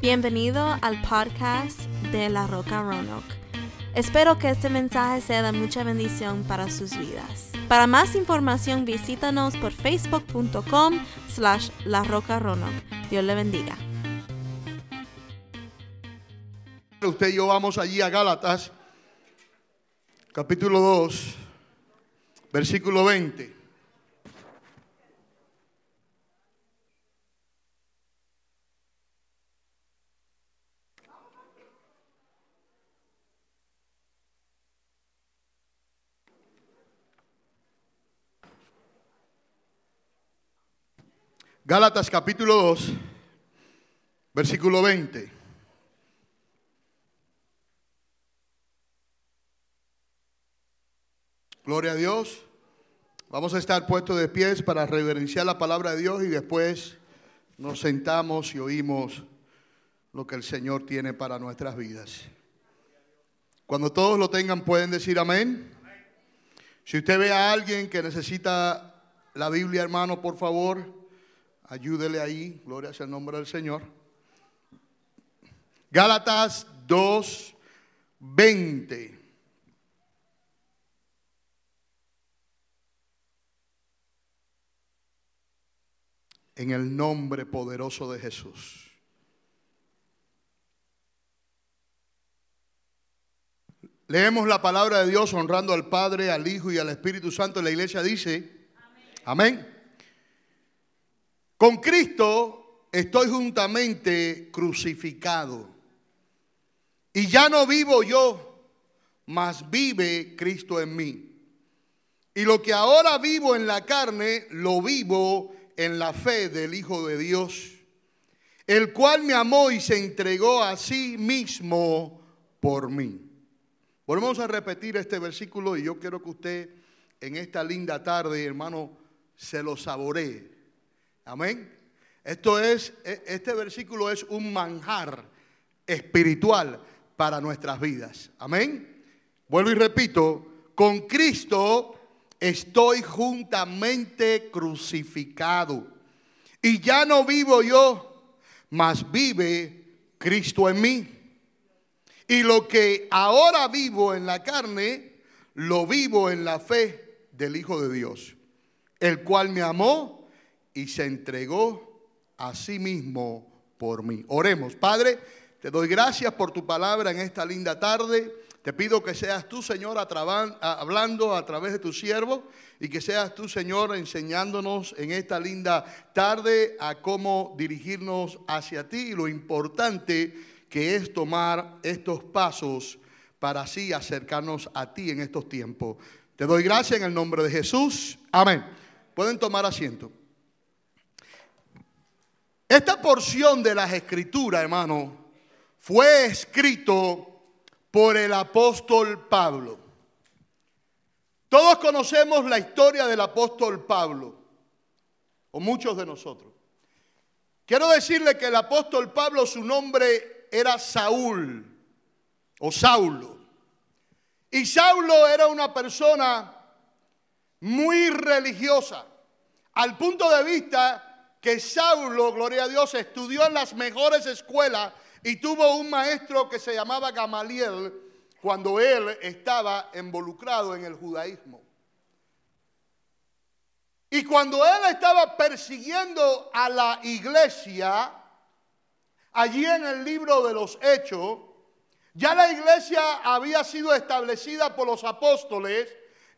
Bienvenido al podcast de La Roca Roanoke. Espero que este mensaje sea de mucha bendición para sus vidas. Para más información visítanos por facebook.com slash La Roca Roanoke. Dios le bendiga. Usted y yo vamos allí a Gálatas, capítulo 2, versículo 20. Gálatas capítulo 2, versículo 20. Gloria a Dios. Vamos a estar puestos de pies para reverenciar la palabra de Dios y después nos sentamos y oímos lo que el Señor tiene para nuestras vidas. Cuando todos lo tengan pueden decir amén. Si usted ve a alguien que necesita la Biblia, hermano, por favor, ayúdele ahí. Gloria sea el nombre del Señor. Gálatas 2, 20. en el nombre poderoso de Jesús. Leemos la palabra de Dios honrando al Padre, al Hijo y al Espíritu Santo. La iglesia dice, amén. Con Cristo estoy juntamente crucificado. Y ya no vivo yo, mas vive Cristo en mí. Y lo que ahora vivo en la carne, lo vivo en la fe del Hijo de Dios, el cual me amó y se entregó a sí mismo por mí. Volvemos a repetir este versículo y yo quiero que usted en esta linda tarde, hermano, se lo saboree. Amén. Esto es, e, este versículo es un manjar espiritual para nuestras vidas. Amén. Vuelvo y repito, con Cristo estoy juntamente crucificado. Y ya no vivo yo, mas vive Cristo en mí. Y lo que ahora vivo en la carne, lo vivo en la fe del Hijo de Dios, el cual me amó y se entregó a sí mismo por mí. Oremos, Padre, te doy gracias por tu palabra en esta linda tarde. Te pido que seas tú, Señor, hablando a través de tu siervo y que seas tú, Señor, enseñándonos en esta linda tarde a cómo dirigirnos hacia ti y lo importante que es tomar estos pasos para así acercarnos a ti en estos tiempos. Te doy gracias en el nombre de Jesús. Amén. Pueden tomar asiento. Esta porción de las escrituras, hermano, fue escrito por el apóstol Pablo. Todos conocemos la historia del apóstol Pablo, o muchos de nosotros. Quiero decirle que el apóstol Pablo, su nombre era Saúl, o Saulo. Y Saulo era una persona muy religiosa, al punto de vista que Saulo, gloria a Dios, estudió en las mejores escuelas y tuvo un maestro que se llamaba Gamaliel cuando él estaba involucrado en el judaísmo. Y cuando él estaba persiguiendo a la iglesia, allí en el libro de los Hechos, ya la iglesia había sido establecida por los apóstoles,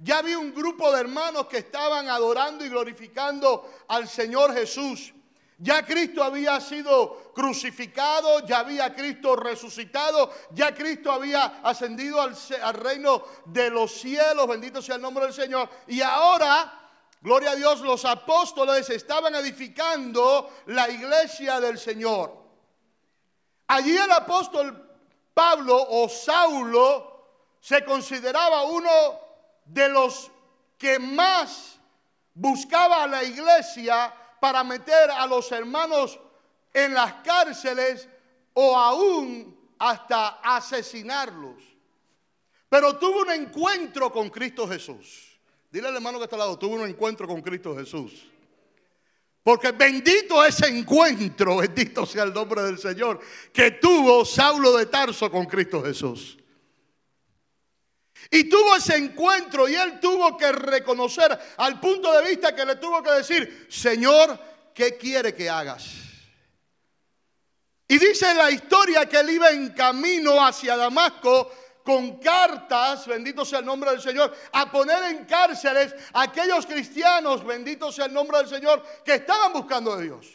ya había un grupo de hermanos que estaban adorando y glorificando al Señor Jesús. Ya Cristo había sido crucificado, ya había Cristo resucitado, ya Cristo había ascendido al, reino de los cielos, bendito sea el nombre del Señor. Y ahora, gloria a Dios, los apóstoles estaban edificando la iglesia del Señor. Allí el apóstol Pablo o Saulo se consideraba uno de los que más buscaba a la iglesia para meter a los hermanos en las cárceles o aún hasta asesinarlos. Pero tuvo un encuentro con Cristo Jesús. Dile al hermano que está al lado, tuvo un encuentro con Cristo Jesús. Porque bendito ese encuentro, bendito sea el nombre del Señor, que tuvo Saulo de Tarso con Cristo Jesús. Y tuvo ese encuentro y él tuvo que reconocer al punto de vista que le tuvo que decir, Señor, ¿qué quiere que hagas? Y dice la historia que él iba en camino hacia Damasco con cartas, bendito sea el nombre del Señor, a poner en cárceles a aquellos cristianos, bendito sea el nombre del Señor, que estaban buscando a Dios.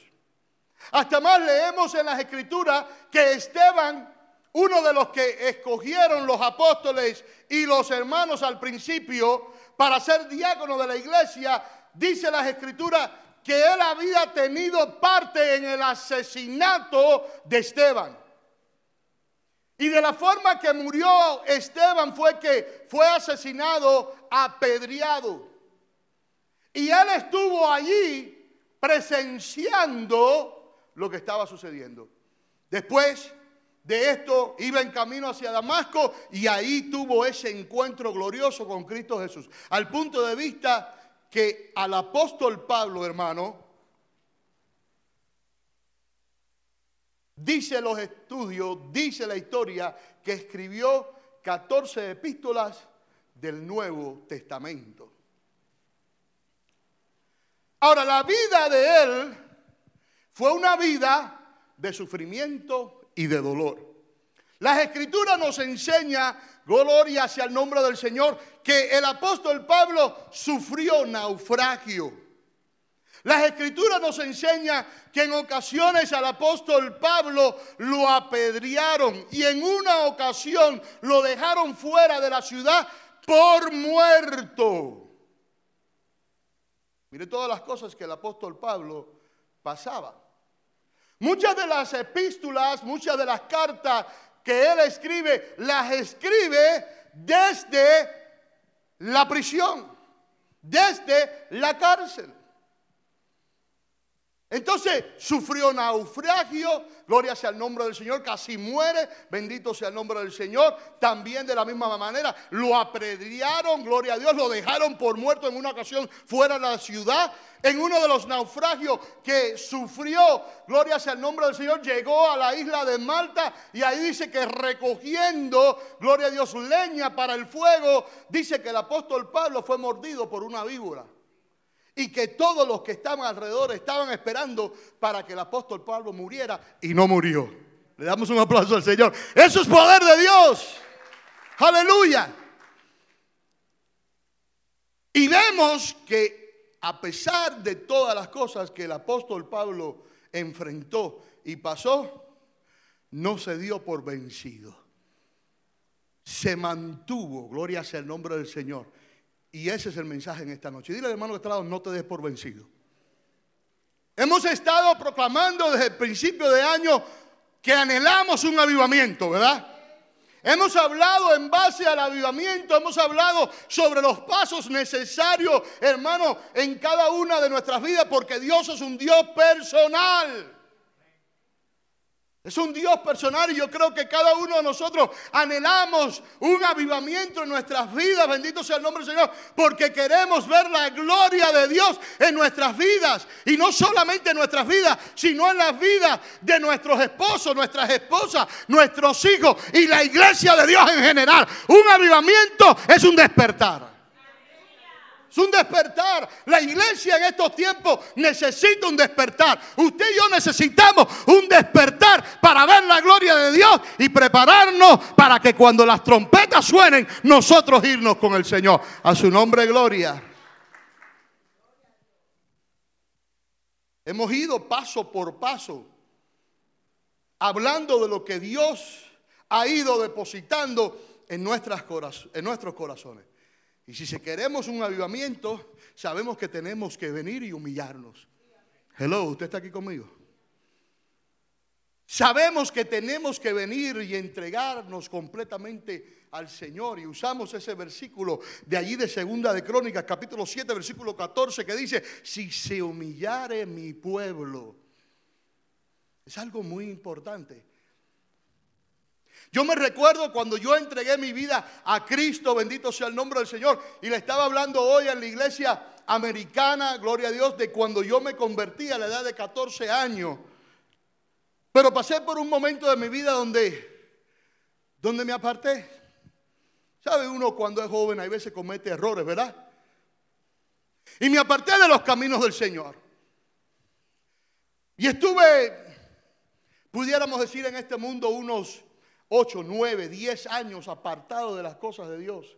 Hasta más leemos en las escrituras que Esteban, uno de los que escogieron los apóstoles y los hermanos al principio para ser diácono de la iglesia, dice las escrituras que él había tenido parte en el asesinato de Esteban. Y de la forma que murió Esteban fue que fue asesinado, apedreado. Y él estuvo allí presenciando lo que estaba sucediendo. Después de esto iba en camino hacia Damasco y ahí tuvo ese encuentro glorioso con Cristo Jesús. Al punto de vista que al apóstol Pablo, hermano, Dice los estudios, dice la historia que escribió 14 epístolas del Nuevo Testamento. Ahora, la vida de él fue una vida de sufrimiento y de dolor. Las escrituras nos enseña, gloria hacia el nombre del Señor, que el apóstol Pablo sufrió naufragio. Las escrituras nos enseñan que en ocasiones al apóstol Pablo lo apedrearon y en una ocasión lo dejaron fuera de la ciudad por muerto. Mire todas las cosas que el apóstol Pablo pasaba. Muchas de las epístolas, muchas de las cartas que él escribe, las escribe desde la prisión, desde la cárcel. Entonces sufrió naufragio, gloria sea el nombre del Señor, casi muere, bendito sea el nombre del Señor. También de la misma manera lo apedrearon, gloria a Dios, lo dejaron por muerto en una ocasión fuera de la ciudad. En uno de los naufragios que sufrió, gloria sea el nombre del Señor, llegó a la isla de Malta y ahí dice que recogiendo, gloria a Dios, leña para el fuego, dice que el apóstol Pablo fue mordido por una víbora y que todos los que estaban alrededor estaban esperando para que el apóstol Pablo muriera y no murió. Le damos un aplauso al Señor. Eso es poder de Dios. Aleluya. Y vemos que a pesar de todas las cosas que el apóstol Pablo enfrentó y pasó, no se dio por vencido. Se mantuvo, gloria sea el nombre del Señor y ese es el mensaje en esta noche. Dile hermano que está lado, no te des por vencido. Hemos estado proclamando desde el principio de año que anhelamos un avivamiento, ¿verdad? Hemos hablado en base al avivamiento, hemos hablado sobre los pasos necesarios, hermano, en cada una de nuestras vidas, porque Dios es un Dios personal. Es un Dios personal y yo creo que cada uno de nosotros anhelamos un avivamiento en nuestras vidas, bendito sea el nombre del Señor, porque queremos ver la gloria de Dios en nuestras vidas. Y no solamente en nuestras vidas, sino en las vidas de nuestros esposos, nuestras esposas, nuestros hijos y la iglesia de Dios en general. Un avivamiento es un despertar un despertar. La iglesia en estos tiempos necesita un despertar. Usted y yo necesitamos un despertar para ver la gloria de Dios y prepararnos para que cuando las trompetas suenen, nosotros irnos con el Señor. A su nombre, gloria. Hemos ido paso por paso hablando de lo que Dios ha ido depositando en, nuestros corazones. Y si queremos un avivamiento, sabemos que tenemos que venir y humillarnos. Hello, ¿usted está aquí conmigo? Sabemos que tenemos que venir y entregarnos completamente al Señor. Y usamos ese versículo de allí de Segunda de Crónicas, capítulo 7, versículo 14, que dice, si se humillare mi pueblo. Es algo muy importante. Yo me recuerdo cuando yo entregué mi vida a Cristo, bendito sea el nombre del Señor, y le estaba hablando hoy en la iglesia americana, gloria a Dios, de cuando yo me convertí a la edad de 14 años. Pero pasé por un momento de mi vida donde, donde me aparté. ¿Sabe uno cuando es joven, hay veces comete errores, ¿verdad? Y me aparté de los caminos del Señor. Y estuve, pudiéramos decir en este mundo, unos 8, 9, 10 años apartado de las cosas de Dios.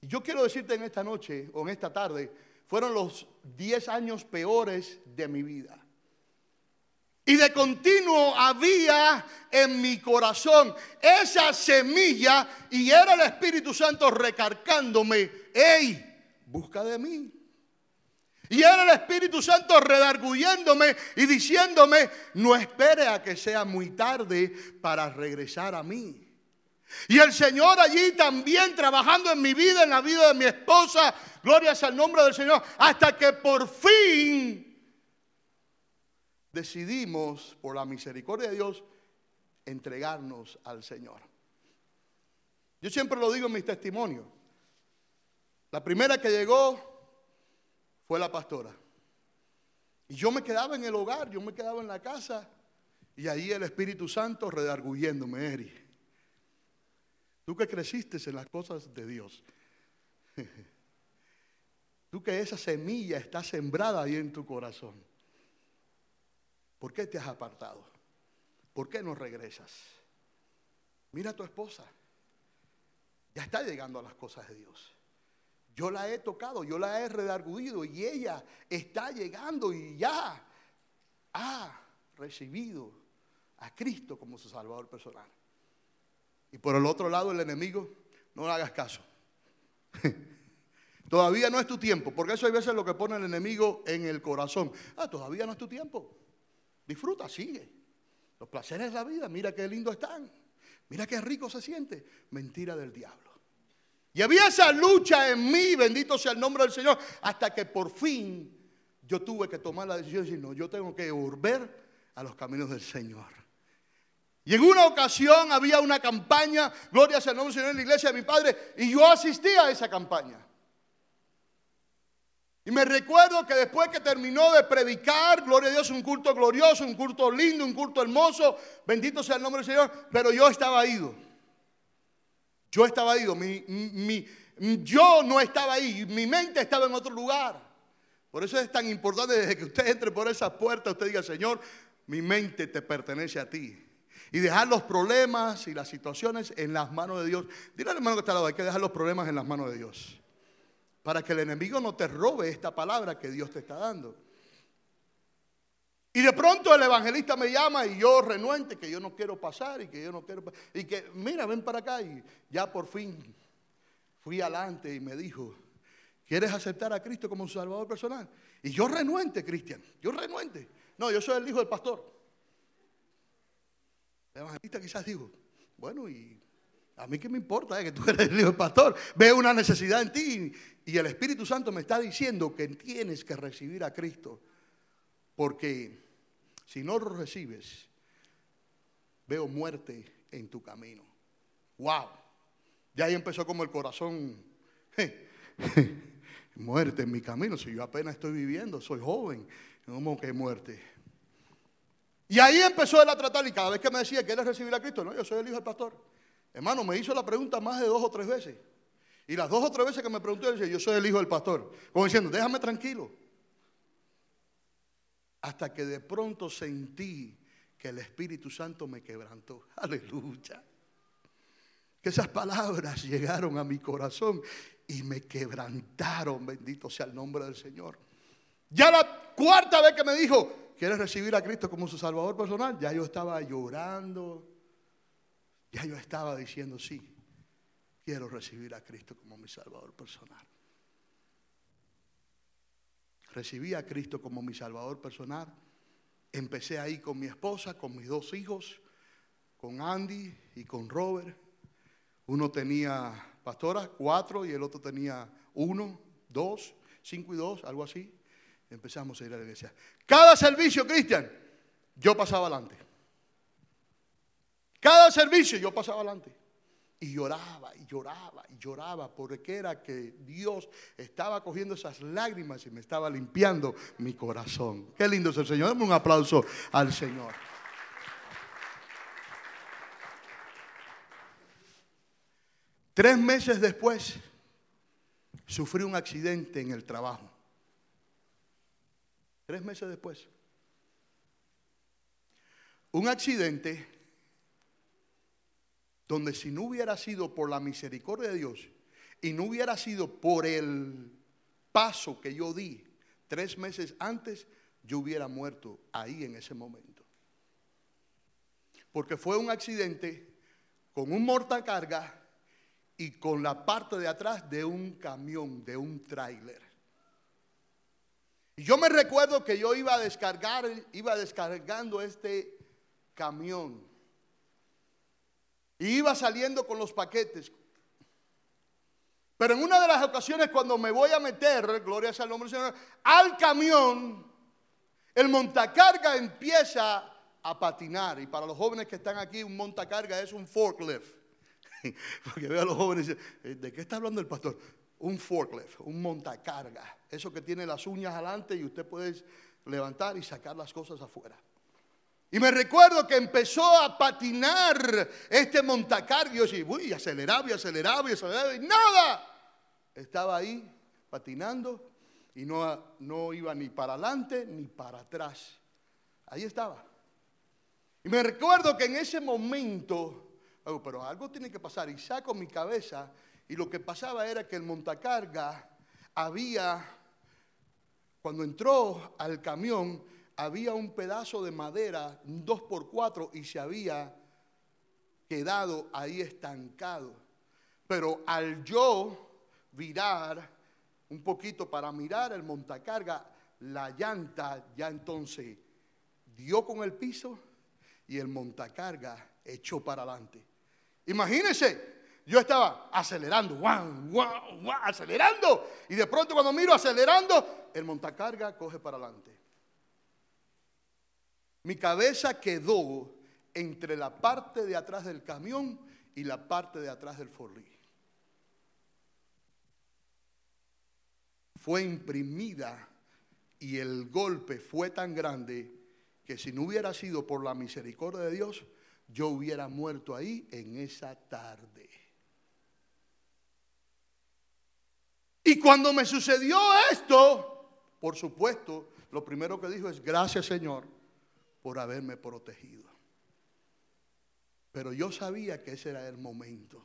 Y yo quiero decirte en esta noche o en esta tarde, fueron los 10 años peores de mi vida. Y de continuo había en mi corazón esa semilla y era el Espíritu Santo recargándome, hey, busca de mí. Y era el Espíritu Santo redarguyéndome y diciéndome, no espere a que sea muy tarde para regresar a mí. Y el Señor allí también trabajando en mi vida, en la vida de mi esposa, gloria al nombre del Señor, hasta que por fin decidimos, por la misericordia de Dios, entregarnos al Señor. Yo siempre lo digo en mis testimonios. La primera que llegó fue la pastora. Y yo me quedaba en el hogar, yo me quedaba en la casa, y ahí el Espíritu Santo redarguyéndome, Eri. Tú que creciste en las cosas de Dios. Tú que esa semilla está sembrada ahí en tu corazón. ¿Por qué te has apartado? ¿Por qué no regresas? Mira a tu esposa. Ya está llegando a las cosas de Dios. Yo la he tocado, yo la he redarguido y ella está llegando y ya ha recibido a Cristo como su Salvador personal. Y por el otro lado el enemigo, no le hagas caso. todavía no es tu tiempo, porque eso hay veces lo que pone el enemigo en el corazón. Ah, todavía no es tu tiempo. Disfruta, sigue. Los placeres de la vida, mira qué lindo están. Mira qué rico se siente. Mentira del diablo. Y había esa lucha en mí, bendito sea el nombre del Señor, hasta que por fin yo tuve que tomar la decisión de decir, no, yo tengo que volver a los caminos del Señor. Y en una ocasión había una campaña, gloria sea el nombre del Señor en la iglesia de mi padre, y yo asistía a esa campaña. Y me recuerdo que después que terminó de predicar, gloria a Dios, un culto glorioso, un culto lindo, un culto hermoso, bendito sea el nombre del Señor, pero yo estaba ido. Yo estaba ido, mi, yo no estaba ahí, mi mente estaba en otro lugar. Por eso es tan importante desde que usted entre por esa puerta, usted diga, Señor, mi mente te pertenece a ti. Y dejar los problemas y las situaciones en las manos de Dios. Dile al hermano que está al lado, hay que dejar los problemas en las manos de Dios para que el enemigo no te robe esta palabra que Dios te está dando. Y de pronto el evangelista me llama y yo renuente que yo no quiero pasar y que yo no quiero y que mira, ven para acá y ya por fin fui adelante y me dijo, ¿quieres aceptar a Cristo como su salvador personal? Y yo renuente, Cristian, yo renuente. No, yo soy el hijo del pastor. El evangelista quizás dijo, bueno, y a mí qué me importa eh, que tú eres el hijo del pastor. Veo una necesidad en ti y el Espíritu Santo me está diciendo que tienes que recibir a Cristo. Porque si no lo recibes, veo muerte en tu camino. ¡Wow! Ya ahí empezó como el corazón. muerte en mi camino. Si yo apenas estoy viviendo, soy joven. ¿Cómo que muerte? Y ahí empezó él a tratar. Y cada vez que me decía, ¿quieres recibir a Cristo? No, yo soy el hijo del pastor. Hermano, me hizo la pregunta más de dos o tres veces. Y las dos o tres veces que me preguntó, él decía, yo soy el hijo del pastor. Como diciendo, déjame tranquilo. Hasta que de pronto sentí que el Espíritu Santo me quebrantó. Aleluya. Que esas palabras llegaron a mi corazón y me quebrantaron. Bendito sea el nombre del Señor. Ya la cuarta vez que me dijo, ¿quieres recibir a Cristo como su Salvador personal? Ya yo estaba llorando ya yo estaba diciendo, sí, quiero recibir a Cristo como mi Salvador personal. Recibí a Cristo como mi Salvador personal. Empecé ahí con mi esposa, con mis dos hijos, con Andy y con Robert. Uno tenía, pastora, cuatro y el otro tenía uno, dos, cinco y dos, algo así. Empezamos a ir a la iglesia. Cada servicio, Cristian, yo pasaba adelante. Cada servicio yo pasaba adelante. Y lloraba y lloraba y lloraba porque era que Dios estaba cogiendo esas lágrimas y me estaba limpiando mi corazón. Qué lindo es el Señor. Dame un aplauso al Señor. Tres meses después, sufrí un accidente en el trabajo. Tres meses después. Un accidente donde si no hubiera sido por la misericordia de Dios y no hubiera sido por el paso que yo di tres meses antes, yo hubiera muerto ahí en ese momento. Porque fue un accidente con un mortacarga y con la parte de atrás de un camión, de un tráiler. Y yo me recuerdo que yo iba a descargar, iba descargando este camión. Y iba saliendo con los paquetes. Pero en una de las ocasiones cuando me voy a meter, gloria sea el nombre del Señor, al camión, el montacarga empieza a patinar. Y para los jóvenes que están aquí, un montacarga es un forklift. Porque veo a los jóvenes y dicen, eh, ¿de qué está hablando el pastor? Un forklift, un montacarga. Eso que tiene las uñas adelante y usted puede levantar y sacar las cosas afuera. Y me recuerdo que empezó a patinar este montacarga. Y uy, aceleraba y aceleraba y aceleraba y nada. Estaba ahí patinando y no, no iba ni para adelante ni para atrás. Ahí estaba. Y me recuerdo que en ese momento Oh, pero algo tiene que pasar. Y saco mi cabeza y lo que pasaba era que el montacarga había, cuando entró al camión, había un pedazo de madera, un 2x4, y se había quedado ahí estancado. Pero al yo virar un poquito para mirar el montacarga, la llanta ya entonces dio con el piso y el montacarga echó para adelante. Imagínense, yo estaba acelerando, acelerando. Y de pronto cuando miro acelerando, el montacarga coge para adelante. Mi cabeza quedó entre la parte de atrás del camión y la parte de atrás del forlí. Fue imprimida y el golpe fue tan grande que si no hubiera sido por la misericordia de Dios, yo hubiera muerto ahí en esa tarde. Y cuando me sucedió esto, por supuesto, lo primero que dijo es, gracias Señor por haberme protegido. Pero yo sabía que ese era el momento.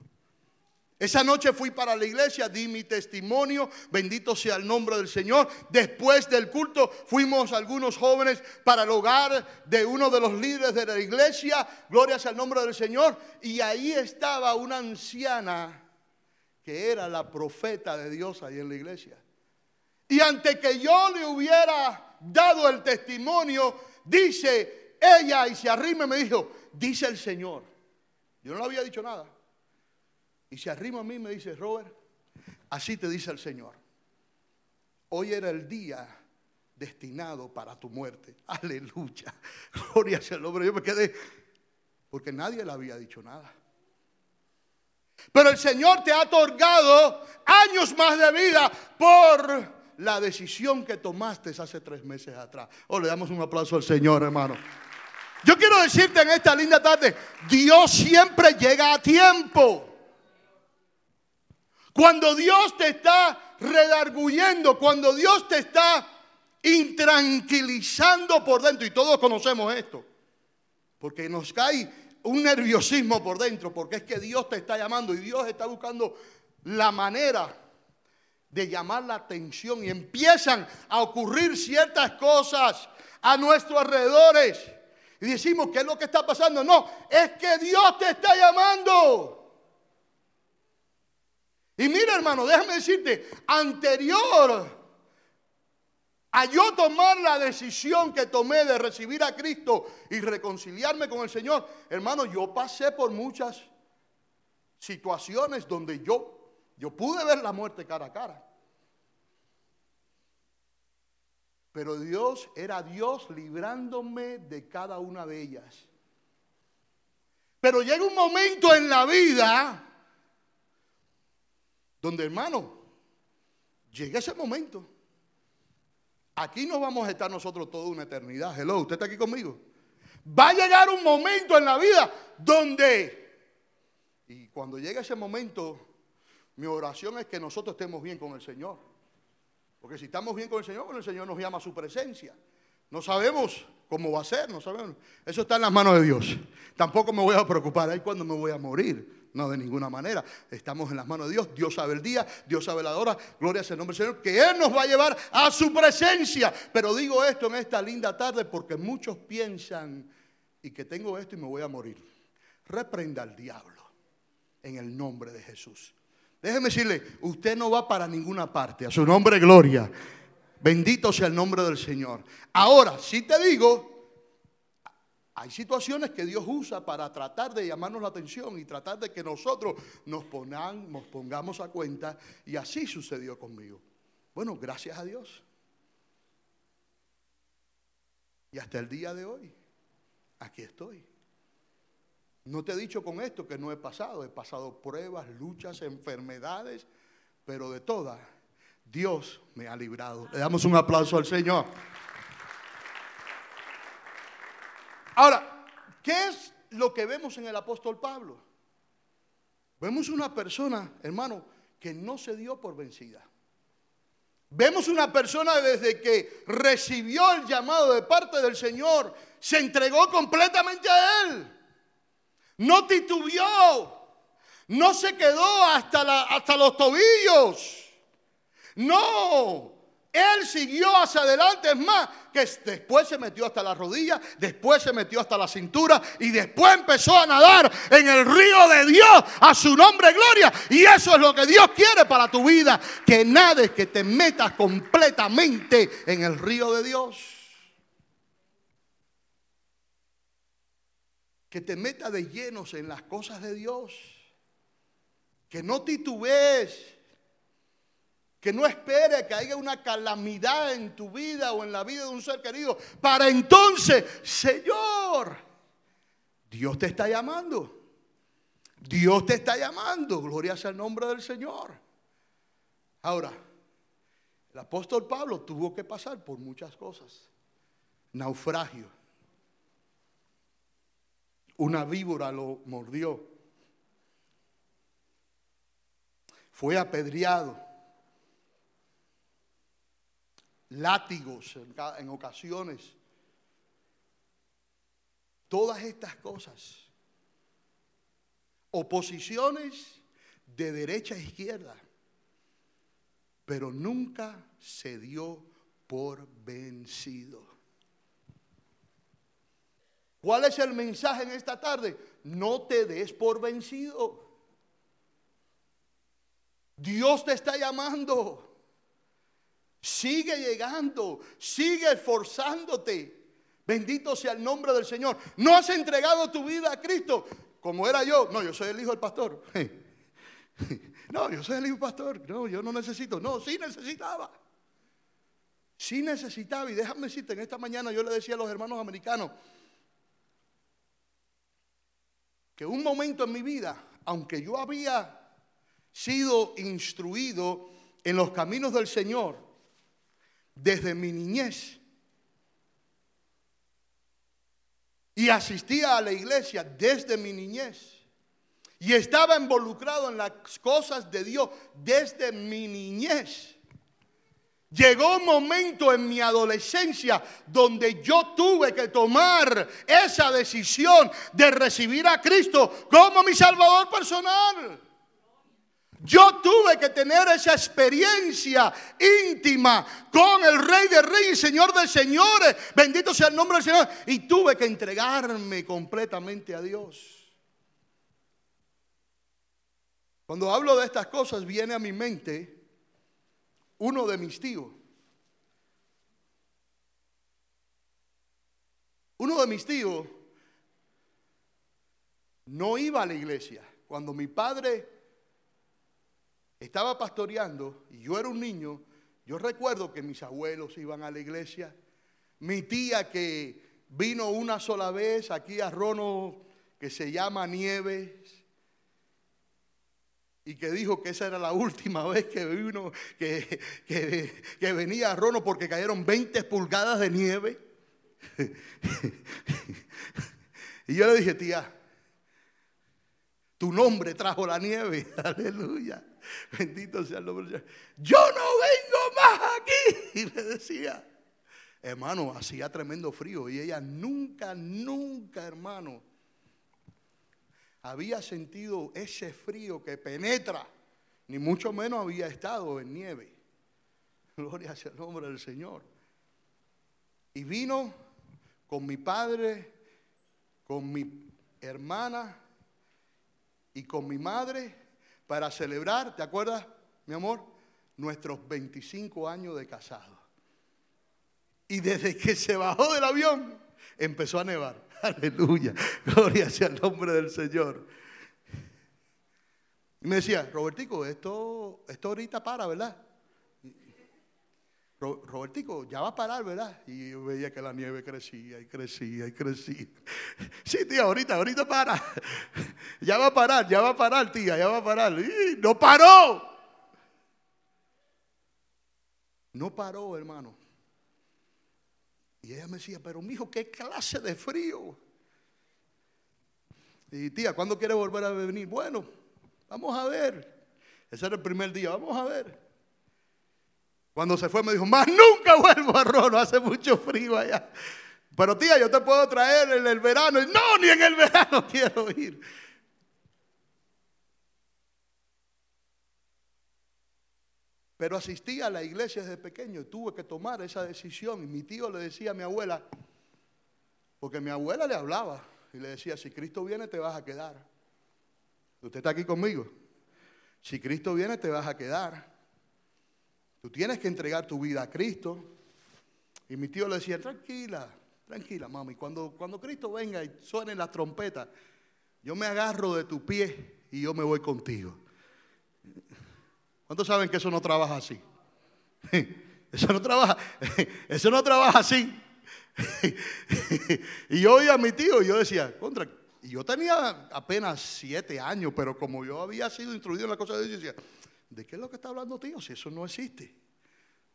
Esa noche fui para la iglesia, di mi testimonio, bendito sea el nombre del Señor. Después del culto fuimos algunos jóvenes para el hogar de uno de los líderes de la iglesia, gloria sea el nombre del Señor. Y ahí estaba una anciana que era la profeta de Dios ahí en la iglesia. Y ante que yo le hubiera dado el testimonio, dice ella y se arrima y me dijo, dice el Señor. Yo no le había dicho nada. Y se arrima a mí me dice, Robert, así te dice el Señor. Hoy era el día destinado para tu muerte. Aleluya. Gloria sea el nombre. Yo me quedé porque nadie le había dicho nada. Pero el Señor te ha otorgado años más de vida por la decisión que tomaste hace tres meses atrás. Oh, le damos un aplauso al Señor, hermano. Yo quiero decirte en esta linda tarde, Dios siempre llega a tiempo. Cuando Dios te está redarguyendo, cuando Dios te está intranquilizando por dentro, y todos conocemos esto, porque nos cae un nerviosismo por dentro, porque es que Dios te está llamando y Dios está buscando la manera de llamar la atención y empiezan a ocurrir ciertas cosas a nuestros alrededores. Y decimos, ¿qué es lo que está pasando? No, es que Dios te está llamando. Y mira, hermano, déjame decirte, anterior a yo tomar la decisión que tomé de recibir a Cristo y reconciliarme con el Señor, hermano, yo pasé por muchas situaciones donde yo, yo pude ver la muerte cara a cara. Pero Dios era Dios librándome de cada una de ellas. Pero llega un momento en la vida Donde hermano, llega ese momento. Aquí no vamos a estar nosotros toda una eternidad. Hello, ¿usted está aquí conmigo? Va a llegar un momento en la vida donde, y cuando llegue ese momento, mi oración es que nosotros estemos bien con el Señor. Porque si estamos bien con el Señor, bueno, el Señor nos llama a su presencia. No sabemos cómo va a ser, no sabemos. Eso está en las manos de Dios. Tampoco me voy a preocupar ahí cuando me voy a morir. No, de ninguna manera. Estamos en las manos de Dios. Dios sabe el día, Dios sabe la hora. Gloria sea el nombre del Señor. Que Él nos va a llevar a su presencia. Pero digo esto en esta linda tarde porque muchos piensan y que tengo esto y me voy a morir. Reprenda al diablo en el nombre de Jesús. Déjeme decirle, usted no va para ninguna parte. A su nombre, gloria. Bendito sea el nombre del Señor. Ahora, si te digo hay situaciones que Dios usa para tratar de llamarnos la atención y tratar de que nosotros nos, nos pongamos a cuenta. Y así sucedió conmigo. Bueno, gracias a Dios. Y hasta el día de hoy, aquí estoy. No te he dicho con esto que no he pasado. He pasado pruebas, luchas, enfermedades, pero de todas, Dios me ha librado. Le damos un aplauso al Señor. Ahora, ¿qué es lo que vemos en el apóstol Pablo? Vemos una persona, hermano, que no se dio por vencida. Vemos una persona desde que recibió el llamado de parte del Señor, se entregó completamente a Él. No titubeó, no se quedó hasta, hasta los tobillos. No, él siguió hacia adelante, es más, que después se metió hasta la rodilla, después se metió hasta la cintura y después empezó a nadar en el río de Dios a su nombre gloria. Y eso es lo que Dios quiere para tu vida, que nades, que te metas completamente en el río de Dios. Que te metas de llenos en las cosas de Dios. Que no titubees que no espere que haya una calamidad en tu vida o en la vida de un ser querido. Para entonces, Señor, Dios te está llamando. Dios te está llamando. Gloria sea el nombre del Señor. Ahora, el apóstol Pablo tuvo que pasar por muchas cosas. Naufragio. Una víbora lo mordió. Fue apedreado látigos en, ocasiones. Todas estas cosas. Oposiciones de derecha a izquierda. Pero nunca se dio por vencido. ¿Cuál es el mensaje en esta tarde? No te des por vencido. Dios te está llamando. Sigue llegando, sigue esforzándote. Bendito sea el nombre del Señor. No has entregado tu vida a Cristo como era yo. No, yo soy el hijo del pastor. No, yo soy el hijo del pastor. No, yo no necesito. No, sí necesitaba. Sí necesitaba. Y déjame decirte, en esta mañana yo le decía a los hermanos americanos que un momento en mi vida, aunque yo había sido instruido en los caminos del Señor, desde mi niñez. Y asistía a la iglesia desde mi niñez. Y estaba involucrado en las cosas de Dios desde mi niñez. Llegó un momento en mi adolescencia donde yo tuve que tomar esa decisión de recibir a Cristo como mi Salvador personal. Yo tuve que tener esa experiencia íntima con el Rey de Reyes y Señor de Señores. Bendito sea el nombre del Señor. Y tuve que entregarme completamente a Dios. Cuando hablo de estas cosas viene a mi mente uno de mis tíos. Uno de mis tíos no iba a la iglesia. Cuando mi padre estaba pastoreando y yo era un niño, yo recuerdo que mis abuelos iban a la iglesia, mi tía que vino una sola vez aquí a Rono, que se llama Nieves, y que dijo que esa era la última vez que venía a Rono porque cayeron 20 pulgadas de nieve. y yo le dije, tía, tu nombre trajo la nieve. Aleluya. Bendito sea el nombre. Yo no vengo más aquí. Y le decía, hermano, hacía tremendo frío. Y ella nunca, nunca, hermano, había sentido ese frío que penetra. Ni mucho menos había estado en nieve. Gloria sea el nombre del Señor. Y vino con mi padre, con mi hermana y con mi madre para celebrar, ¿te acuerdas, mi amor? Nuestros 25 años de casado. Y desde que se bajó del avión, empezó a nevar. Aleluya. Gloria sea el nombre del Señor. Y me decía, Robertico, esto, esto ahorita para, ¿verdad? Robertico, ya va a parar, ¿verdad? Y yo veía que la nieve crecía y crecía y crecía. Sí, tía, ahorita, ahorita para. Ya va a parar, ya va a parar, tía, ya va a parar. Y no paró. No paró, hermano. Y ella me decía, pero mijo, ¿qué clase de frío? Y tía, ¿cuándo quiere volver a venir? Bueno, vamos a ver. Ese era el primer día, vamos a ver. Cuando se fue me dijo, más nunca vuelvo a Rono, hace mucho frío allá. Pero tía, yo te puedo traer en el verano. no, ni en el verano quiero ir. Pero asistí a la iglesia desde pequeño y tuve que tomar esa decisión. Y mi tío le decía a mi abuela, porque mi abuela le hablaba y le decía, si Cristo viene te vas a quedar. Usted está aquí conmigo. Si Cristo viene te vas a quedar. Tú tienes que entregar tu vida a Cristo. Y mi tío le decía, tranquila, tranquila, mami. Cuando, cuando Cristo venga y suene la trompeta, yo me agarro de tu pie y yo me voy contigo. ¿Cuántos saben que eso no trabaja así? Eso no trabaja, eso no trabaja así. Y yo oía a mi tío y yo decía, contra, y yo tenía apenas siete años, pero como yo había sido instruido en la cosa de Dios, yo decía, ¿De qué es lo que está hablando tío? Si eso no existe.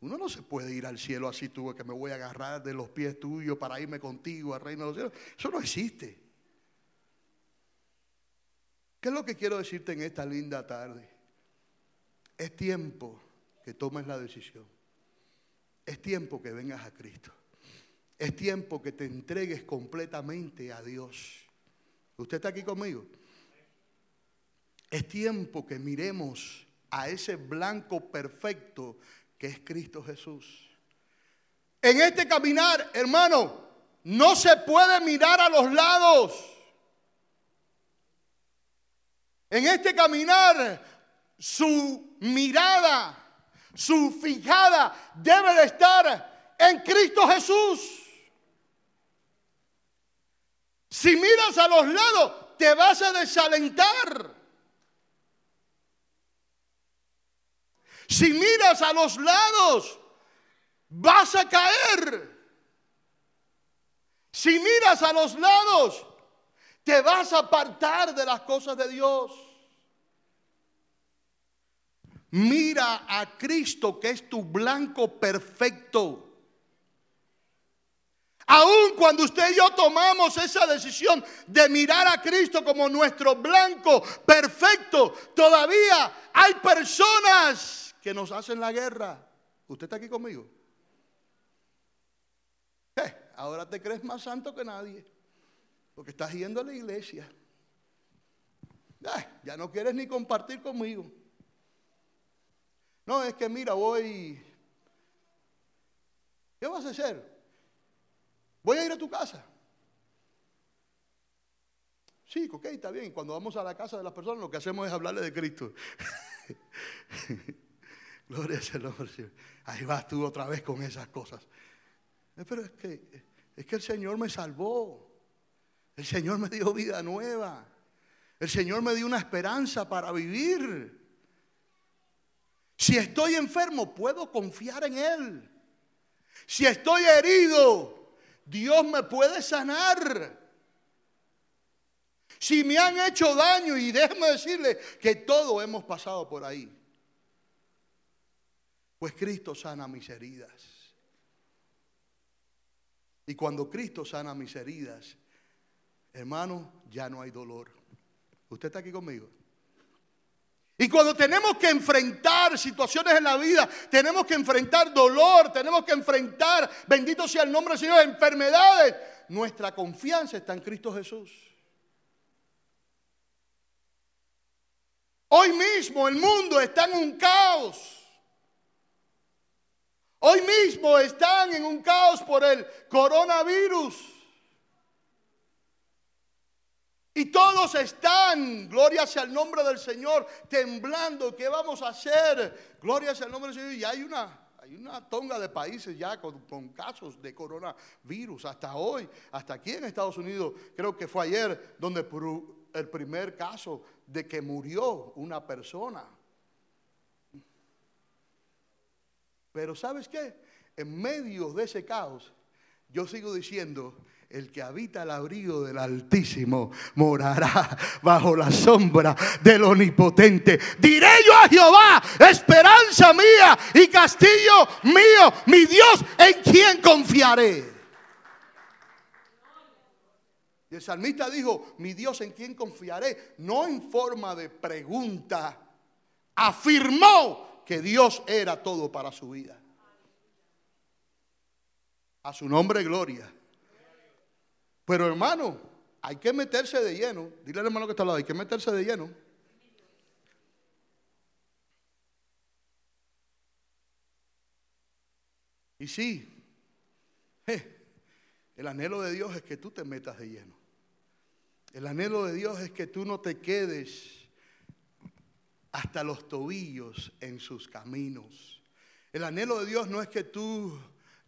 Uno no se puede ir al cielo así, tú, que me voy a agarrar de los pies tuyos para irme contigo al reino de los cielos. Eso no existe. ¿Qué es lo que quiero decirte en esta linda tarde? Es tiempo que tomes la decisión. Es tiempo que vengas a Cristo. Es tiempo que te entregues completamente a Dios. ¿Usted está aquí conmigo? Es tiempo que miremos a ese blanco perfecto que es Cristo Jesús. En este caminar, hermano, no se puede mirar a los lados. En este caminar, su mirada, su fijada debe de estar en Cristo Jesús. Si miras a los lados, te vas a desalentar. Si miras a los lados, vas a caer. Si miras a los lados, te vas a apartar de las cosas de Dios. Mira a Cristo que es tu blanco perfecto. Aun cuando usted y yo tomamos esa decisión de mirar a Cristo como nuestro blanco perfecto, todavía hay personas que nos hacen la guerra. ¿Usted está aquí conmigo? Eh, ahora te crees más santo que nadie, porque estás yendo a la iglesia. Eh, ya no quieres ni compartir conmigo. No, es que mira, voy... ¿Qué vas a hacer? Voy a ir a tu casa. Sí, ok, está bien. Cuando vamos a la casa de las personas, lo que hacemos es hablarle de Cristo. Gloria al nombre Ahí vas tú otra vez con esas cosas. Eh, pero es que, es que el Señor me salvó. El Señor me dio vida nueva. El Señor me dio una esperanza para vivir. Si estoy enfermo, puedo confiar en Él. Si estoy herido, Dios me puede sanar. Si me han hecho daño, y déjeme decirle que todos hemos pasado por ahí. Pues Cristo sana mis heridas. Y cuando Cristo sana mis heridas, hermano, ya no hay dolor. ¿Usted está aquí conmigo? Y cuando tenemos que enfrentar situaciones en la vida, tenemos que enfrentar dolor, tenemos que enfrentar, bendito sea el nombre del Señor, enfermedades, nuestra confianza está en Cristo Jesús. Hoy mismo el mundo está en un caos. Hoy mismo están en un caos por el coronavirus. Y todos están, gloria sea el nombre del Señor, temblando. ¿Qué vamos a hacer? Gloria sea el nombre del Señor. Y hay una, hay una tonga de países ya con, con, casos de coronavirus. Hasta hoy, hasta aquí en Estados Unidos, creo que fue ayer donde el primer caso de que murió una persona. Pero ¿sabes qué? En medio de ese caos, yo sigo diciendo, el que habita el abrigo del Altísimo morará bajo la sombra del Omnipotente. Diré yo a Jehová, esperanza mía y castillo mío, mi Dios en quien confiaré. Y el salmista dijo, mi Dios en quien confiaré, no en forma de pregunta, afirmó que Dios era todo para su vida. A su nombre, gloria. Pero hermano, hay que meterse de lleno. Dile al hermano que está al lado, hay que meterse de lleno. Y sí, el anhelo de Dios es que tú te metas de lleno. El anhelo de Dios es que tú no te quedes hasta los tobillos en sus caminos. El anhelo de Dios no es que tú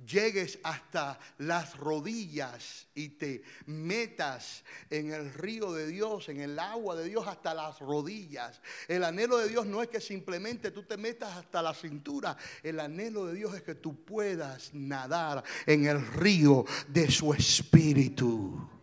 llegues hasta las rodillas y te metas en el río de Dios, en el agua de Dios hasta las rodillas. El anhelo de Dios no es que simplemente tú te metas hasta la cintura. El anhelo de Dios es que tú puedas nadar en el río de su espíritu.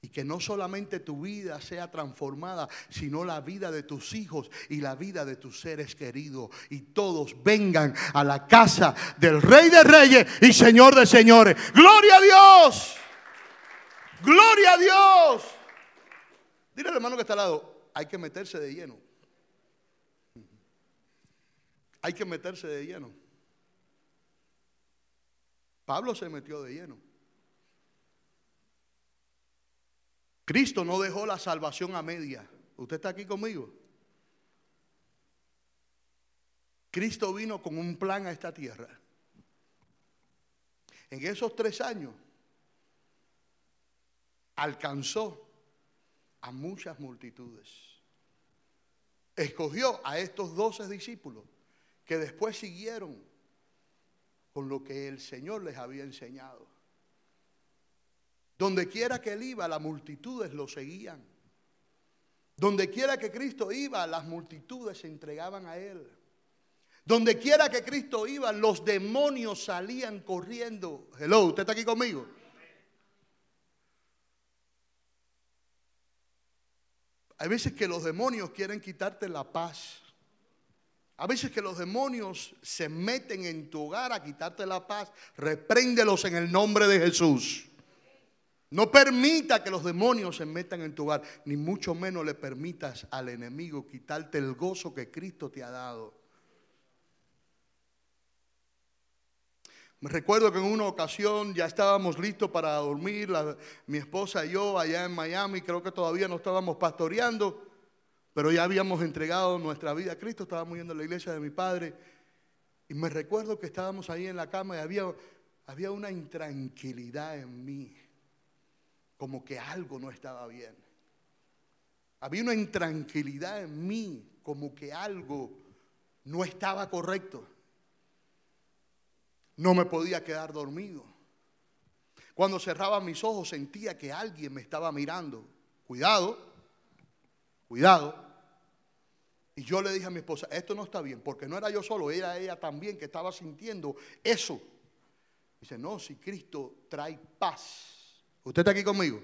Y que no solamente tu vida sea transformada, sino la vida de tus hijos y la vida de tus seres queridos. Y todos vengan a la casa del Rey de Reyes y Señor de Señores. Gloria a Dios. Gloria a Dios. Dile al hermano que está al lado, hay que meterse de lleno. Hay que meterse de lleno. Pablo se metió de lleno. Cristo no dejó la salvación a media. ¿Usted está aquí conmigo? Cristo vino con un plan a esta tierra. En esos tres años alcanzó a muchas multitudes. Escogió a estos doce discípulos que después siguieron con lo que el Señor les había enseñado. Donde quiera que él iba, las multitudes lo seguían. Donde quiera que Cristo iba, las multitudes se entregaban a él. Donde quiera que Cristo iba, los demonios salían corriendo. Hello, ¿usted está aquí conmigo? Hay veces que los demonios quieren quitarte la paz. A veces que los demonios se meten en tu hogar a quitarte la paz. Repréndelos en el nombre de Jesús. No permita que los demonios se metan en tu hogar, ni mucho menos le permitas al enemigo quitarte el gozo que Cristo te ha dado. Me recuerdo que en una ocasión ya estábamos listos para dormir, mi esposa y yo allá en Miami, creo que todavía no estábamos pastoreando, pero ya habíamos entregado nuestra vida a Cristo, estábamos yendo a la iglesia de mi padre. Y me recuerdo que estábamos ahí en la cama y había, había una intranquilidad en mí como que algo no estaba bien. Había una intranquilidad en mí, como que algo no estaba correcto. No me podía quedar dormido. Cuando cerraba mis ojos sentía que alguien me estaba mirando. Cuidado, cuidado. Y yo le dije a mi esposa, esto no está bien, porque no era yo solo, era ella también que estaba sintiendo eso. Dice, no, si Cristo trae paz ¿Usted está aquí conmigo?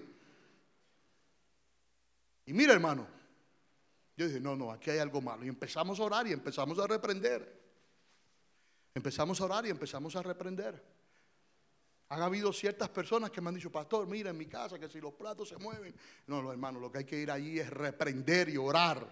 Y mira, hermano, yo dije, no, no, aquí hay algo malo. Y empezamos a orar y empezamos a reprender. Empezamos a orar y empezamos a reprender. Han habido ciertas personas que me han dicho, pastor, mira en mi casa que si los platos se mueven. No, no, hermano, lo que hay que ir allí es reprender y orar.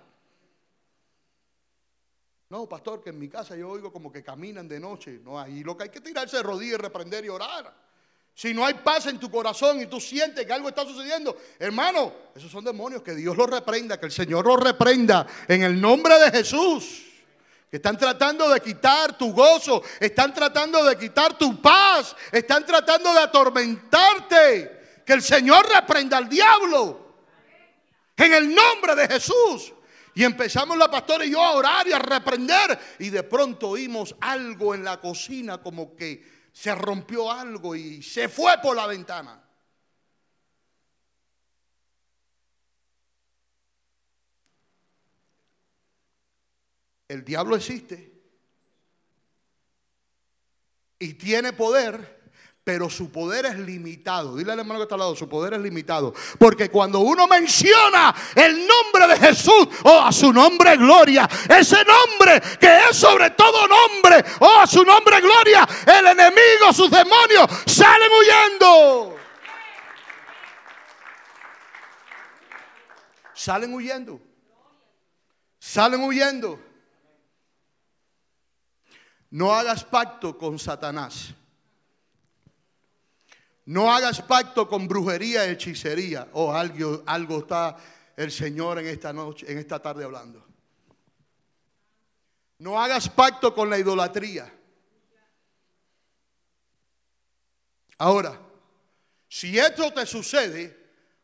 No, pastor, que en mi casa yo oigo como que caminan de noche. No, ahí lo que hay que tirarse de rodillas reprender y orar. Si no hay paz en tu corazón y tú sientes que algo está sucediendo, hermano, esos son demonios, que Dios los reprenda, que el Señor los reprenda en el nombre de Jesús. Que están tratando de quitar tu gozo, están tratando de quitar tu paz, están tratando de atormentarte. Que el Señor reprenda al diablo. En el nombre de Jesús. Y empezamos la pastora y yo a orar y a reprender. Y de pronto oímos algo en la cocina como que se rompió algo y se fue por la ventana. El diablo existe y tiene poder pero su poder es limitado. Dile al hermano que está al lado, su poder es limitado. Porque cuando uno menciona el nombre de Jesús, oh, a su nombre gloria, ese nombre que es sobre todo nombre, oh, a su nombre gloria, el enemigo, sus demonios, salen huyendo. Salen huyendo. Salen huyendo. No hagas pacto con Satanás. No hagas pacto con brujería y hechicería. O oh, algo, algo está el Señor en esta noche, en esta tarde hablando. No hagas pacto con la idolatría. Ahora, si esto te sucede,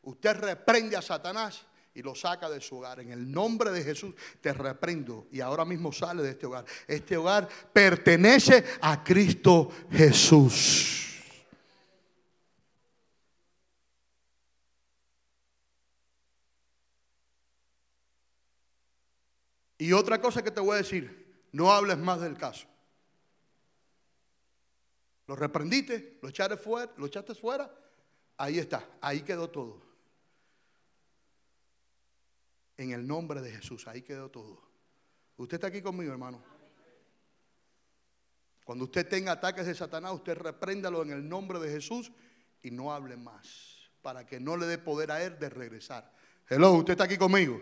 usted reprende a Satanás y lo saca de su hogar. En el nombre de Jesús te reprendo y ahora mismo sale de este hogar. Este hogar pertenece a Cristo Jesús. Y otra cosa que te voy a decir, no hables más del caso. Lo reprendiste, lo echaste fuera, lo echaste fuera, ahí está, ahí quedó todo. En el nombre de Jesús, ahí quedó todo. Usted está aquí conmigo, hermano. Cuando usted tenga ataques de Satanás, usted repréndalo en el nombre de Jesús y no hable más, para que no le dé poder a él de regresar. Hello, usted está aquí conmigo.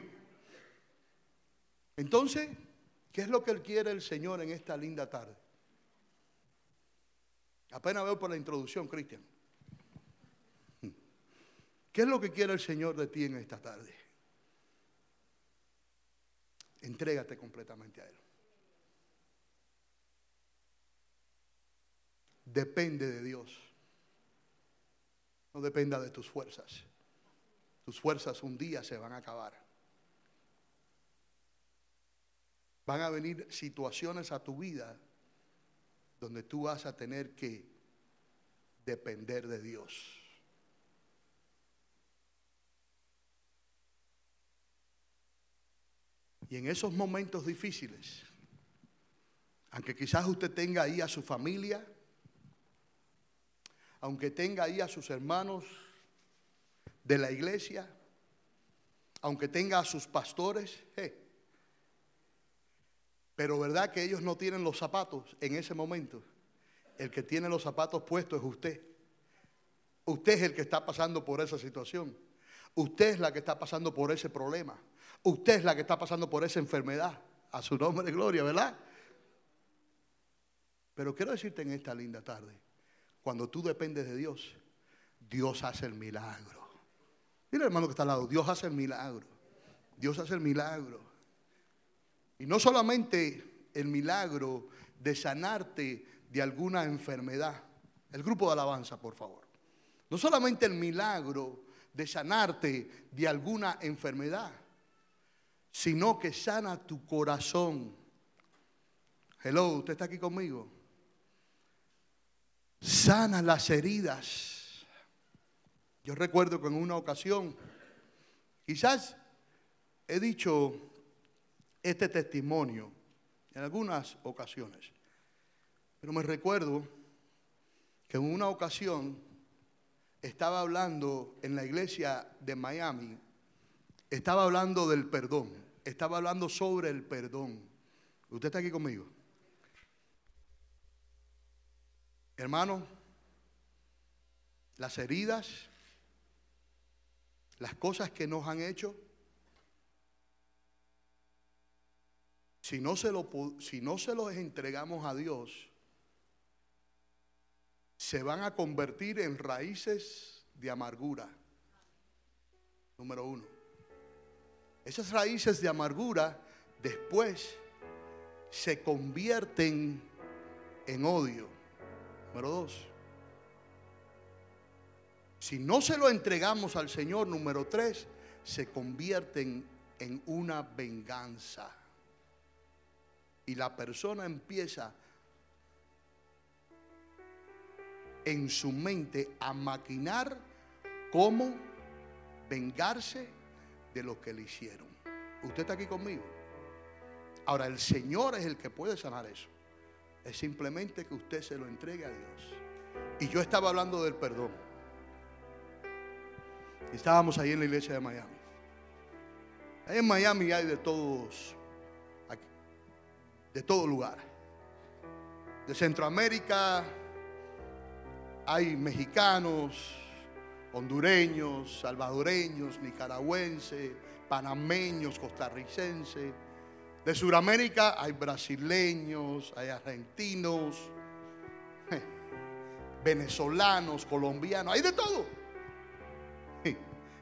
Entonces, ¿qué es lo que quiere el Señor en esta linda tarde? Apenas veo por la introducción, Cristian. ¿Qué es lo que quiere el Señor de ti en esta tarde? Entrégate completamente a Él. Depende de Dios. No dependa de tus fuerzas. Tus fuerzas un día se van a acabar. Van a venir situaciones a tu vida donde tú vas a tener que depender de Dios. Y en esos momentos difíciles, aunque quizás usted tenga ahí a su familia, aunque tenga ahí a sus hermanos de la iglesia, aunque tenga a sus pastores, pero ¿verdad que ellos no tienen los zapatos en ese momento? El que tiene los zapatos puestos es usted. Usted es el que está pasando por esa situación. Usted es la que está pasando por ese problema. Usted es la que está pasando por esa enfermedad. A su nombre de gloria, ¿verdad? Pero quiero decirte en esta linda tarde, cuando tú dependes de Dios, Dios hace el milagro. Mira hermano que está al lado, Dios hace el milagro. Dios hace el milagro. Y no solamente el milagro de sanarte de alguna enfermedad. El grupo de alabanza, por favor. No solamente el milagro de sanarte de alguna enfermedad, sino que sana tu corazón. Hello, usted está aquí conmigo. Sana las heridas. Yo recuerdo que en una ocasión, quizás he dicho este testimonio en algunas ocasiones. Pero me recuerdo que en una ocasión estaba hablando en la iglesia de Miami estaba hablando del perdón. Estaba hablando sobre el perdón. ¿Usted está aquí conmigo? Hermano, las heridas, las cosas que nos han hecho, si no se los entregamos a Dios, se van a convertir en raíces de amargura. Número uno. Esas raíces de amargura después se convierten en odio. Número dos. Si no se lo entregamos al Señor, número tres, se convierten en una venganza. Y la persona empieza en su mente a maquinar cómo vengarse de lo que le hicieron. ¿Usted está aquí conmigo? Ahora, el Señor es el que puede sanar eso. Es simplemente que usted se lo entregue a Dios. Y yo estaba hablando del perdón. Estábamos ahí en la iglesia de Miami. En Miami hay de todos, de todo lugar. De Centroamérica hay mexicanos, hondureños, salvadoreños, nicaragüenses, panameños, costarricenses. De Sudamérica hay brasileños, hay argentinos, venezolanos, colombianos, hay de todo.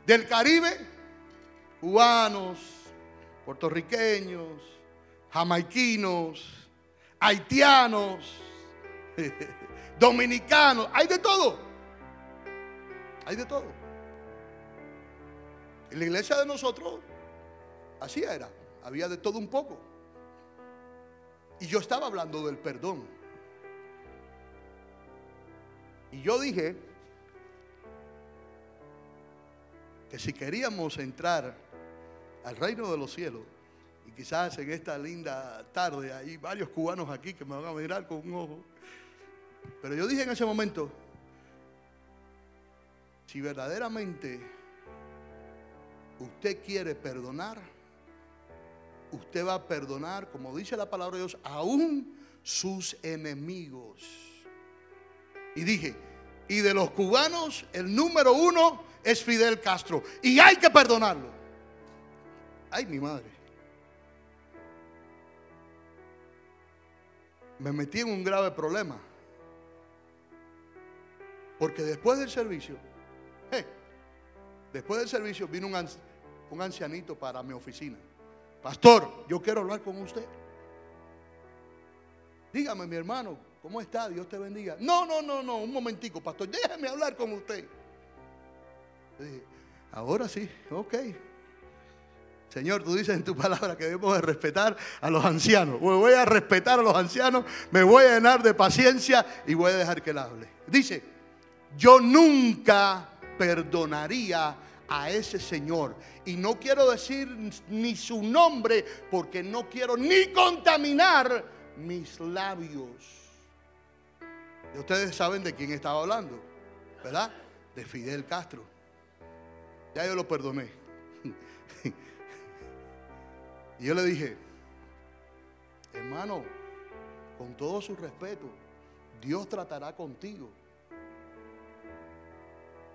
Del Caribe, cubanos, puertorriqueños, jamaiquinos, haitianos, dominicanos, hay de todo. Hay de todo. En la iglesia de nosotros, así era. Había de todo un poco. Y yo estaba hablando del perdón. Y yo dije que si queríamos entrar al reino de los cielos, quizás en esta linda tarde hay varios cubanos aquí que me van a mirar con un ojo, pero yo dije en ese momento, si verdaderamente usted quiere perdonar, usted va a perdonar, como dice la palabra de Dios, aún sus enemigos. Y dije, y de los cubanos, el número uno es Fidel Castro. Y hay que perdonarlo. Ay, mi madre. Me metí en un grave problema. Porque después del servicio, Después del servicio vino un, ancianito para mi oficina. Pastor, yo quiero hablar con usted. Dígame, mi hermano, ¿cómo está? Dios te bendiga. No, no, no, no, un momentico, pastor, déjeme hablar con usted. dije, ahora sí, ok. Señor, tú dices en tu palabra que debemos de respetar a los ancianos. voy a respetar a los ancianos, me voy a llenar de paciencia y voy a dejar que él hable. Dice, yo nunca perdonaría a ese Señor. Y no quiero decir ni su nombre porque no quiero ni contaminar mis labios. Y ustedes saben de quién estaba hablando, ¿verdad? De Fidel Castro. Ya yo lo perdoné. Y yo le dije, hermano, con todo su respeto, Dios tratará contigo.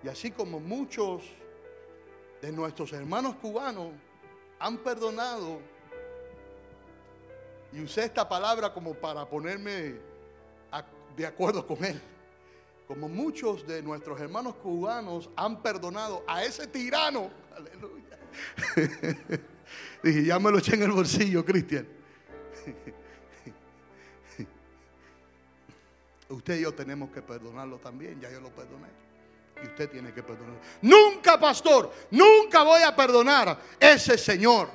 Y así como muchos de nuestros hermanos cubanos han perdonado, y usé esta palabra como para ponerme de acuerdo con él, como muchos de nuestros hermanos cubanos han perdonado a ese tirano, aleluya. Dije, ya me lo eché en el bolsillo, Cristian. Usted y yo tenemos que perdonarlo también, ya yo lo perdoné. Y usted tiene que perdonar. Nunca, pastor, nunca voy a perdonar ese Señor.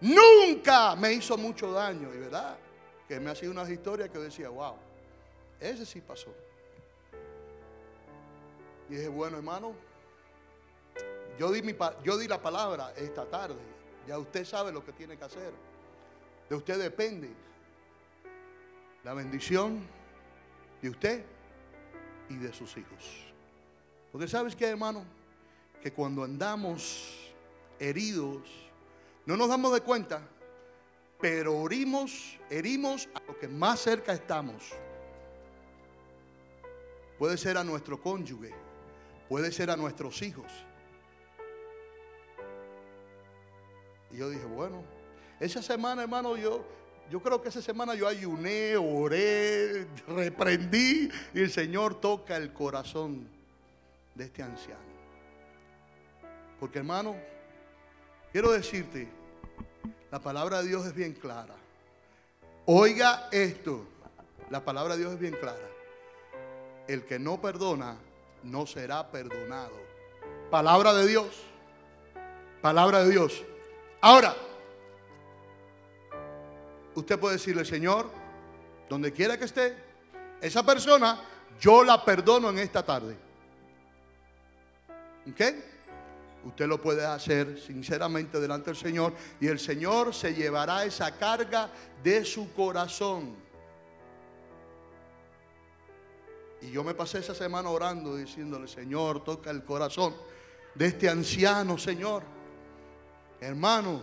Nunca me hizo mucho daño. Y verdad, que me ha sido una historia que decía, wow, ese sí pasó. Y dije, bueno, hermano, yo di, mi, yo di la palabra esta tarde. Ya usted sabe lo que tiene que hacer. De usted depende la bendición de usted y de sus hijos. Porque sabes que, hermano, que cuando andamos heridos, no nos damos de cuenta, pero orimos, herimos a lo que más cerca estamos. Puede ser a nuestro cónyuge, puede ser a nuestros hijos. Y yo dije, bueno, esa semana, hermano, yo, yo creo que esa semana yo ayuné, oré, reprendí y el Señor toca el corazón de este anciano. Porque hermano, quiero decirte, la palabra de Dios es bien clara. Oiga esto, la palabra de Dios es bien clara. El que no perdona no será perdonado. Palabra de Dios. Palabra de Dios. Ahora, usted puede decirle, Señor, donde quiera que esté, esa persona, yo la perdono en esta tarde. ¿Ok? Usted lo puede hacer sinceramente delante del Señor y el Señor se llevará esa carga de su corazón. Y yo me pasé esa semana orando diciéndole, Señor, toca el corazón de este anciano, Señor. Hermano,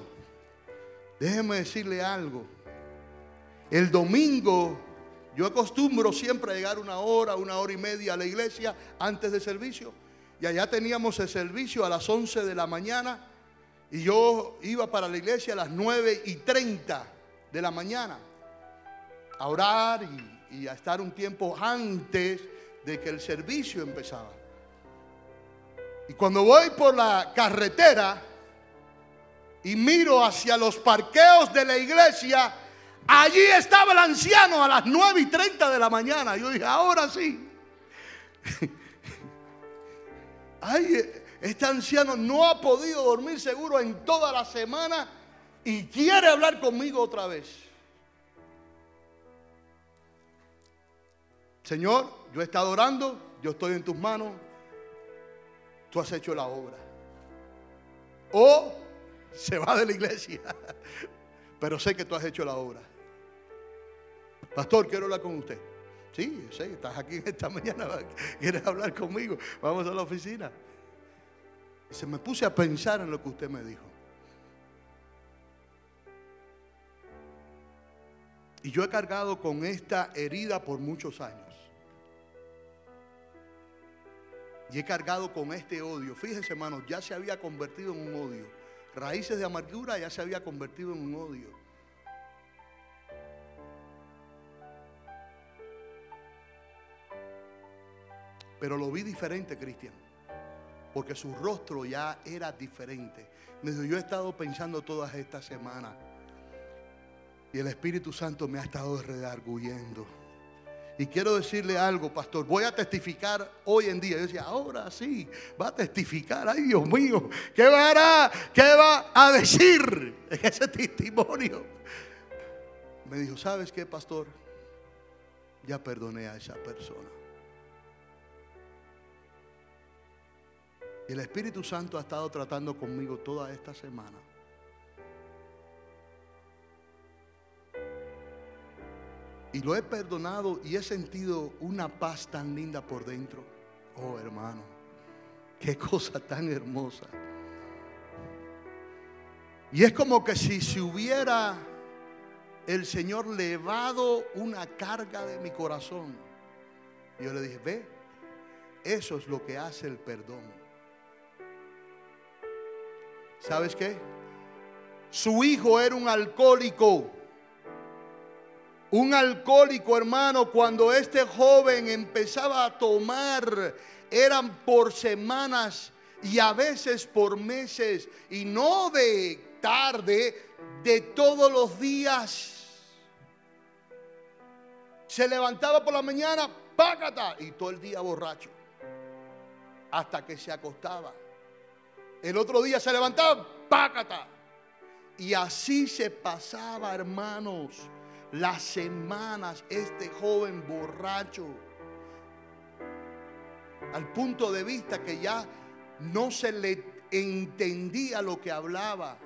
déjeme decirle algo. El domingo yo acostumbro siempre a llegar una hora, una hora y media a la iglesia antes del servicio. Y allá teníamos el servicio a las 11 de la mañana. Y yo iba para la iglesia a las 9 y 30 de la mañana a orar y, y a estar un tiempo antes de que el servicio empezaba. Y cuando voy por la carretera y miro hacia los parqueos de la iglesia, allí estaba el anciano a las 9 y 30 de la mañana. Yo dije, ahora sí. Ay, este anciano no ha podido dormir seguro en toda la semana y quiere hablar conmigo otra vez. Señor, yo he estado orando, yo estoy en tus manos, tú has hecho la obra. O se va de la iglesia, pero sé que tú has hecho la obra. Pastor, quiero hablar con usted. Sí, sé, estás aquí esta mañana, quieres hablar conmigo, vamos a la oficina. Y se me puse a pensar en lo que usted me dijo. Y yo he cargado con esta herida por muchos años. Y he cargado con este odio. Fíjense, hermanos, ya se había convertido en un odio. Raíces de amargura ya se había convertido en un odio. Pero lo vi diferente, Cristian. Porque su rostro ya era diferente. Me dijo, yo he estado pensando todas estas semanas. Y el Espíritu Santo me ha estado redarguyendo. Y quiero decirle algo, pastor. Voy a testificar hoy en día. Yo decía, ahora sí, va a testificar. Ay, Dios mío, ¿qué va a, qué va a decir en ese testimonio? Me dijo, ¿sabes qué, pastor? Ya perdoné a esa persona. Y el Espíritu Santo ha estado tratando conmigo toda esta semana. Y lo he perdonado y he sentido una paz tan linda por dentro. Oh hermano, qué cosa tan hermosa. Y es como que si se hubiera el Señor levado una carga de mi corazón. Yo le dije, ve, eso es lo que hace el perdón. ¿Sabes qué? Su hijo era un alcohólico. Un alcohólico, hermano, cuando este joven empezaba a tomar, eran por semanas y a veces por meses, y no de tarde, de todos los días. Se levantaba por la mañana, págata, y todo el día borracho, hasta que se acostaba. El otro día se levantaba, pácata. Y así se pasaba, hermanos, las semanas este joven borracho. Al punto de vista que ya no se le entendía lo que hablaba.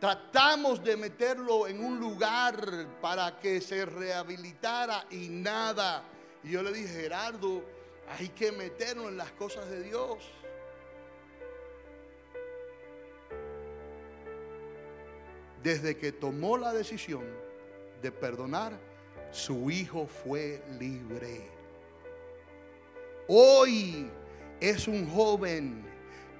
Tratamos de meterlo en un lugar para que se rehabilitara y nada. Y yo le dije, Gerardo, hay que meternos en las cosas de Dios. Desde que tomó la decisión de perdonar, su hijo fue libre. Hoy es un joven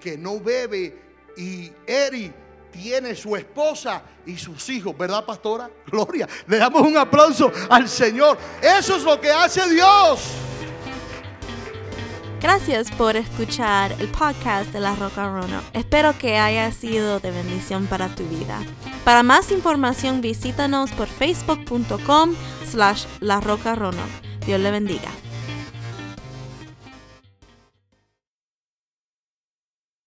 que no bebe y Eri tiene su esposa y sus hijos, ¿verdad, pastora? Gloria. Le damos un aplauso al Señor. Eso es lo que hace Dios. Gracias por escuchar el podcast de La Roca Rono. Espero que haya sido de bendición para tu vida. Para más información visítanos por facebook.com slash La Roca Rono. Dios le bendiga.